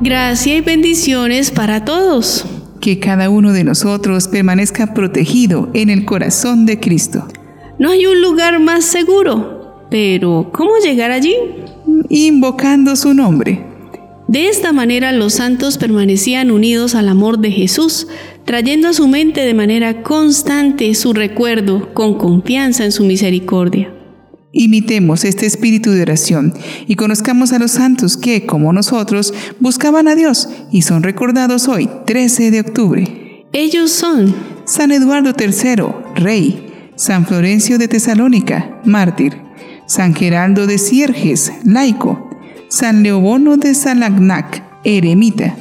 Gracia y bendiciones para todos. Que cada uno de nosotros permanezca protegido en el corazón de Cristo. No hay un lugar más seguro, pero ¿cómo llegar allí? Invocando su nombre. De esta manera los santos permanecían unidos al amor de Jesús, trayendo a su mente de manera constante su recuerdo con confianza en su misericordia. Imitemos este espíritu de oración y conozcamos a los santos que, como nosotros, buscaban a Dios y son recordados hoy, 13 de octubre. Ellos son San Eduardo III, rey, San Florencio de Tesalónica, mártir, San Geraldo de Sierges, laico, San Leobono de Salagnac, eremita,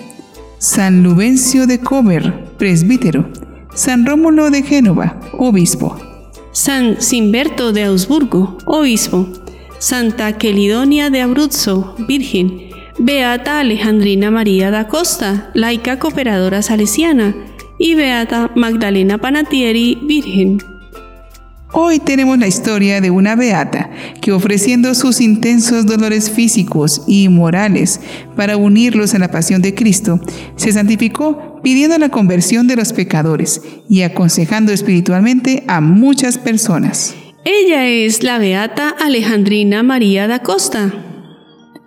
San Lubencio de Cover, presbítero, San Rómulo de Génova, obispo. San Simberto de Augsburgo, obispo, Santa Quelidonia de Abruzzo, virgen, Beata Alejandrina María da Costa, laica cooperadora salesiana, y Beata Magdalena Panatieri, virgen. Hoy tenemos la historia de una beata que ofreciendo sus intensos dolores físicos y morales para unirlos a la pasión de Cristo, se santificó pidiendo la conversión de los pecadores y aconsejando espiritualmente a muchas personas. Ella es la beata Alejandrina María da Costa.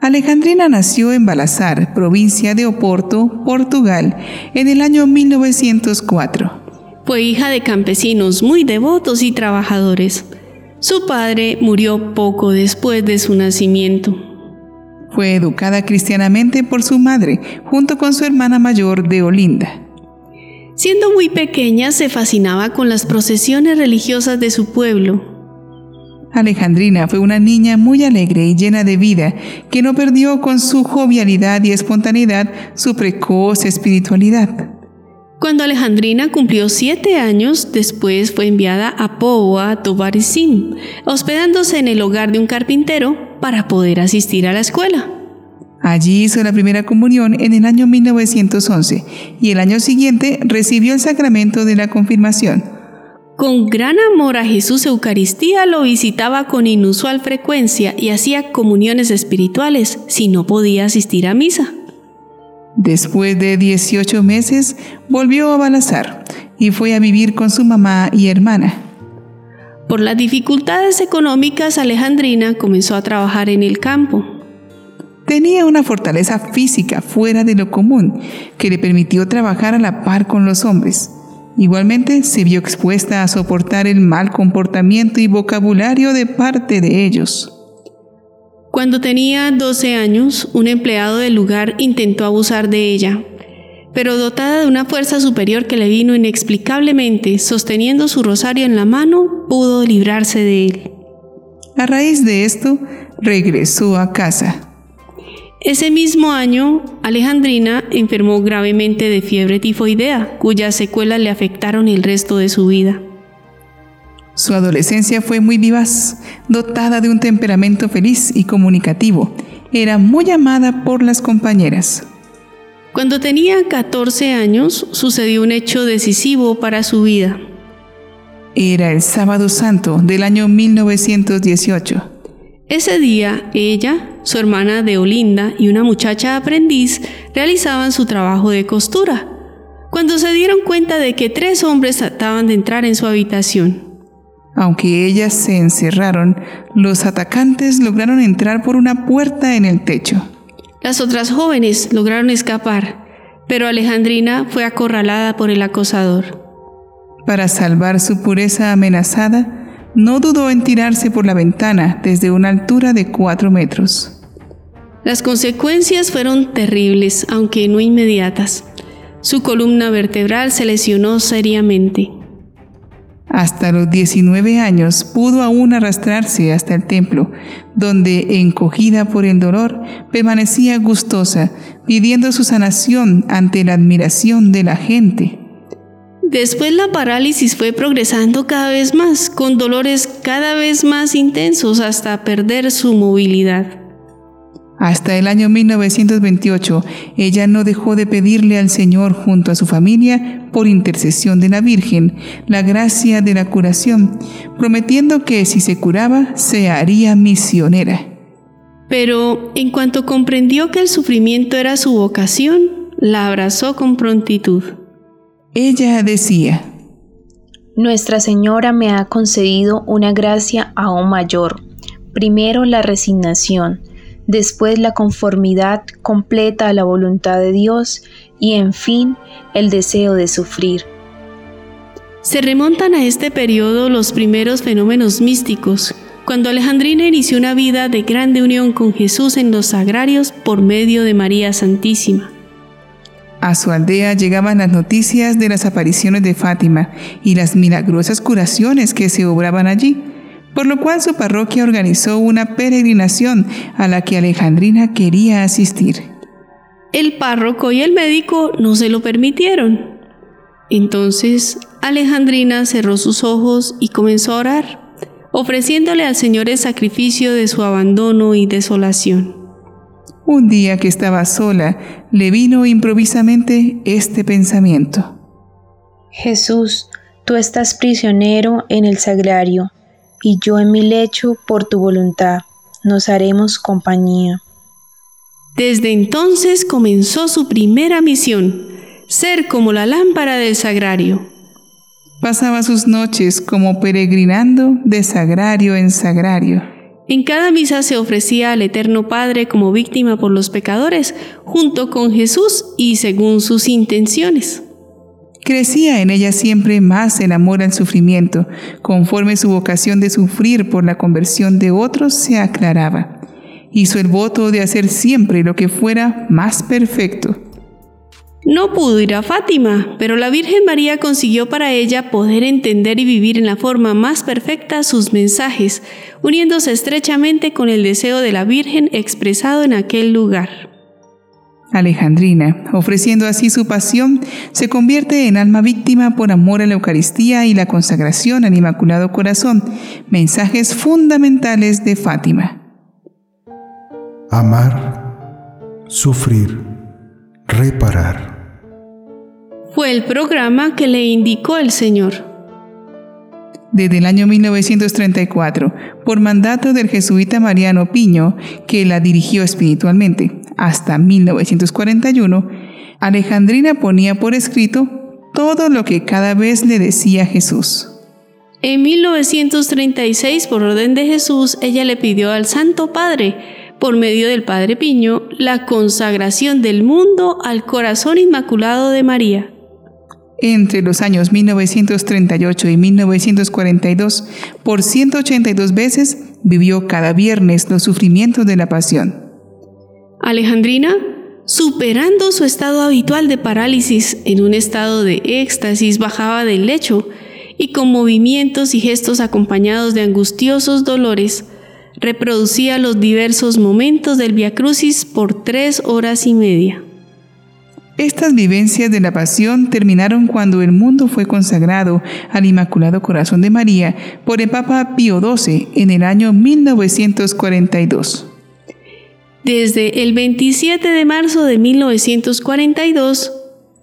Alejandrina nació en Balazar, provincia de Oporto, Portugal, en el año 1904. Fue hija de campesinos muy devotos y trabajadores. Su padre murió poco después de su nacimiento. Fue educada cristianamente por su madre, junto con su hermana mayor de Olinda. Siendo muy pequeña se fascinaba con las procesiones religiosas de su pueblo. Alejandrina fue una niña muy alegre y llena de vida, que no perdió con su jovialidad y espontaneidad su precoz espiritualidad. Cuando Alejandrina cumplió siete años, después fue enviada a Poa Tobarisim, hospedándose en el hogar de un carpintero para poder asistir a la escuela. Allí hizo la primera comunión en el año 1911 y el año siguiente recibió el sacramento de la confirmación. Con gran amor a Jesús Eucaristía lo visitaba con inusual frecuencia y hacía comuniones espirituales si no podía asistir a misa. Después de 18 meses, volvió a Balazar y fue a vivir con su mamá y hermana. Por las dificultades económicas, Alejandrina comenzó a trabajar en el campo. Tenía una fortaleza física fuera de lo común que le permitió trabajar a la par con los hombres. Igualmente se vio expuesta a soportar el mal comportamiento y vocabulario de parte de ellos. Cuando tenía 12 años, un empleado del lugar intentó abusar de ella, pero dotada de una fuerza superior que le vino inexplicablemente, sosteniendo su rosario en la mano, pudo librarse de él. A raíz de esto, regresó a casa. Ese mismo año, Alejandrina enfermó gravemente de fiebre tifoidea, cuyas secuelas le afectaron el resto de su vida. Su adolescencia fue muy vivaz, dotada de un temperamento feliz y comunicativo. Era muy amada por las compañeras. Cuando tenía 14 años sucedió un hecho decisivo para su vida. Era el sábado santo del año 1918. Ese día, ella, su hermana de Olinda y una muchacha aprendiz realizaban su trabajo de costura, cuando se dieron cuenta de que tres hombres trataban de entrar en su habitación. Aunque ellas se encerraron, los atacantes lograron entrar por una puerta en el techo. Las otras jóvenes lograron escapar, pero Alejandrina fue acorralada por el acosador. Para salvar su pureza amenazada, no dudó en tirarse por la ventana desde una altura de cuatro metros. Las consecuencias fueron terribles, aunque no inmediatas. Su columna vertebral se lesionó seriamente. Hasta los 19 años pudo aún arrastrarse hasta el templo, donde, encogida por el dolor, permanecía gustosa, pidiendo su sanación ante la admiración de la gente. Después la parálisis fue progresando cada vez más, con dolores cada vez más intensos hasta perder su movilidad. Hasta el año 1928, ella no dejó de pedirle al Señor junto a su familia, por intercesión de la Virgen, la gracia de la curación, prometiendo que si se curaba, se haría misionera. Pero en cuanto comprendió que el sufrimiento era su vocación, la abrazó con prontitud. Ella decía, Nuestra Señora me ha concedido una gracia aún mayor. Primero la resignación, después la conformidad completa a la voluntad de Dios y en fin el deseo de sufrir. Se remontan a este periodo los primeros fenómenos místicos, cuando Alejandrina inició una vida de grande unión con Jesús en los sagrarios por medio de María Santísima. A su aldea llegaban las noticias de las apariciones de Fátima y las milagrosas curaciones que se obraban allí, por lo cual su parroquia organizó una peregrinación a la que Alejandrina quería asistir. El párroco y el médico no se lo permitieron. Entonces Alejandrina cerró sus ojos y comenzó a orar ofreciéndole al Señor el sacrificio de su abandono y desolación. Un día que estaba sola, le vino improvisamente este pensamiento. Jesús, tú estás prisionero en el sagrario, y yo en mi lecho por tu voluntad. Nos haremos compañía. Desde entonces comenzó su primera misión, ser como la lámpara del sagrario, Pasaba sus noches como peregrinando de sagrario en sagrario. En cada misa se ofrecía al Eterno Padre como víctima por los pecadores, junto con Jesús y según sus intenciones. Crecía en ella siempre más el amor al sufrimiento, conforme su vocación de sufrir por la conversión de otros se aclaraba. Hizo el voto de hacer siempre lo que fuera más perfecto no pudo ir a Fátima, pero la Virgen María consiguió para ella poder entender y vivir en la forma más perfecta sus mensajes, uniéndose estrechamente con el deseo de la Virgen expresado en aquel lugar. Alejandrina, ofreciendo así su pasión, se convierte en alma víctima por amor a la Eucaristía y la consagración al Inmaculado Corazón, mensajes fundamentales de Fátima. Amar, sufrir, reparar fue el programa que le indicó el Señor. Desde el año 1934, por mandato del jesuita Mariano Piño, que la dirigió espiritualmente, hasta 1941, Alejandrina ponía por escrito todo lo que cada vez le decía Jesús. En 1936, por orden de Jesús, ella le pidió al Santo Padre, por medio del Padre Piño, la consagración del mundo al corazón inmaculado de María. Entre los años 1938 y 1942, por 182 veces vivió cada viernes los sufrimientos de la pasión. Alejandrina, superando su estado habitual de parálisis en un estado de éxtasis, bajaba del lecho y con movimientos y gestos acompañados de angustiosos dolores, reproducía los diversos momentos del Via Crucis por tres horas y media. Estas vivencias de la pasión terminaron cuando el mundo fue consagrado al Inmaculado Corazón de María por el Papa Pío XII en el año 1942. Desde el 27 de marzo de 1942,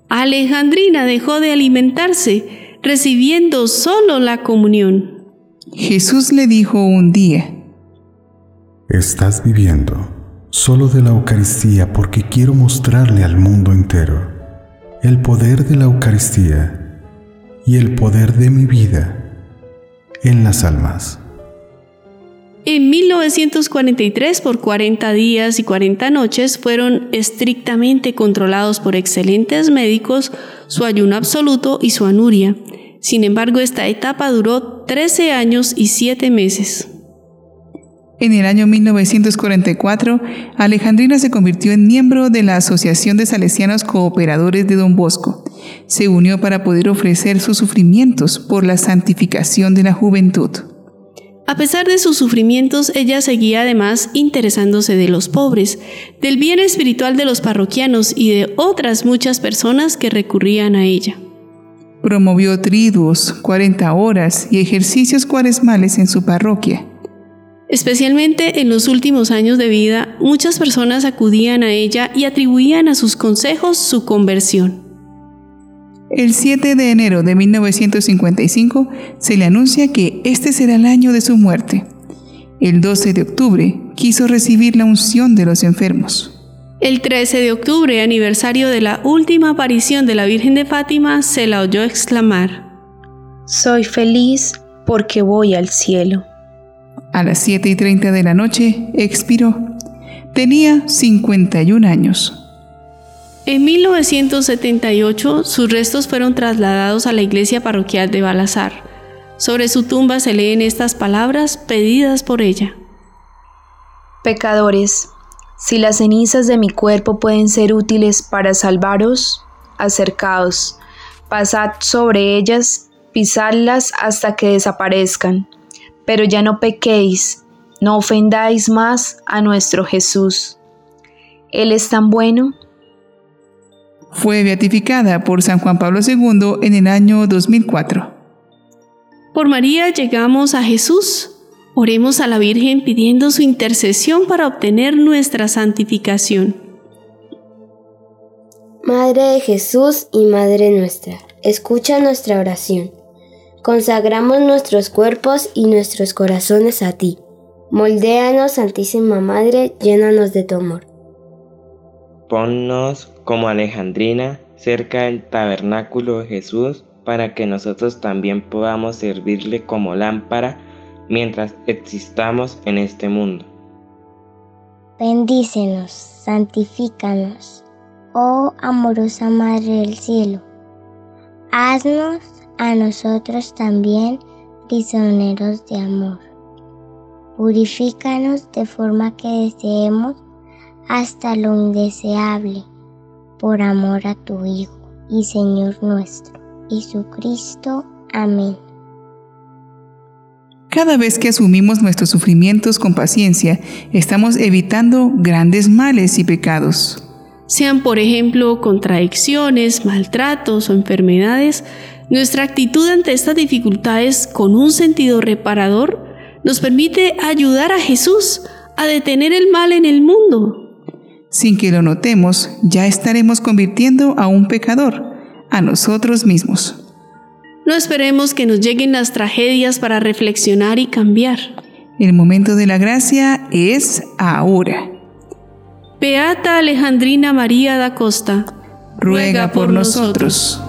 Alejandrina dejó de alimentarse, recibiendo solo la comunión. Jesús le dijo un día, Estás viviendo solo de la Eucaristía porque quiero mostrarle al mundo entero el poder de la Eucaristía y el poder de mi vida en las almas. En 1943, por 40 días y 40 noches, fueron estrictamente controlados por excelentes médicos su ayuno absoluto y su anuria. Sin embargo, esta etapa duró 13 años y 7 meses. En el año 1944, Alejandrina se convirtió en miembro de la Asociación de Salesianos Cooperadores de Don Bosco. Se unió para poder ofrecer sus sufrimientos por la santificación de la juventud. A pesar de sus sufrimientos, ella seguía además interesándose de los pobres, del bien espiritual de los parroquianos y de otras muchas personas que recurrían a ella. Promovió triduos, 40 horas y ejercicios cuaresmales en su parroquia. Especialmente en los últimos años de vida, muchas personas acudían a ella y atribuían a sus consejos su conversión. El 7 de enero de 1955 se le anuncia que este será el año de su muerte. El 12 de octubre quiso recibir la unción de los enfermos. El 13 de octubre, aniversario de la última aparición de la Virgen de Fátima, se la oyó exclamar, Soy feliz porque voy al cielo. A las 7 y 30 de la noche expiró. Tenía 51 años. En 1978, sus restos fueron trasladados a la iglesia parroquial de Balazar. Sobre su tumba se leen estas palabras pedidas por ella. Pecadores, si las cenizas de mi cuerpo pueden ser útiles para salvaros, acercaos, pasad sobre ellas, pisadlas hasta que desaparezcan, pero ya no pequéis, no ofendáis más a nuestro Jesús. Él es tan bueno. Fue beatificada por San Juan Pablo II en el año 2004. Por María llegamos a Jesús Oremos a la Virgen pidiendo su intercesión para obtener nuestra santificación. Madre de Jesús y Madre nuestra, escucha nuestra oración. Consagramos nuestros cuerpos y nuestros corazones a ti. Moldéanos, Santísima Madre, llénanos de tu amor. Ponnos como Alejandrina cerca del tabernáculo de Jesús para que nosotros también podamos servirle como lámpara mientras existamos en este mundo. Bendícenos, santifícanos, oh amorosa Madre del Cielo. Haznos a nosotros también prisioneros de amor. Purifícanos de forma que deseemos hasta lo indeseable, por amor a tu Hijo y Señor nuestro, Jesucristo. Amén. Cada vez que asumimos nuestros sufrimientos con paciencia, estamos evitando grandes males y pecados. Sean, por ejemplo, contradicciones, maltratos o enfermedades, nuestra actitud ante estas dificultades con un sentido reparador nos permite ayudar a Jesús a detener el mal en el mundo. Sin que lo notemos, ya estaremos convirtiendo a un pecador, a nosotros mismos. No esperemos que nos lleguen las tragedias para reflexionar y cambiar. El momento de la gracia es ahora. Beata Alejandrina María da Costa, ruega por nosotros.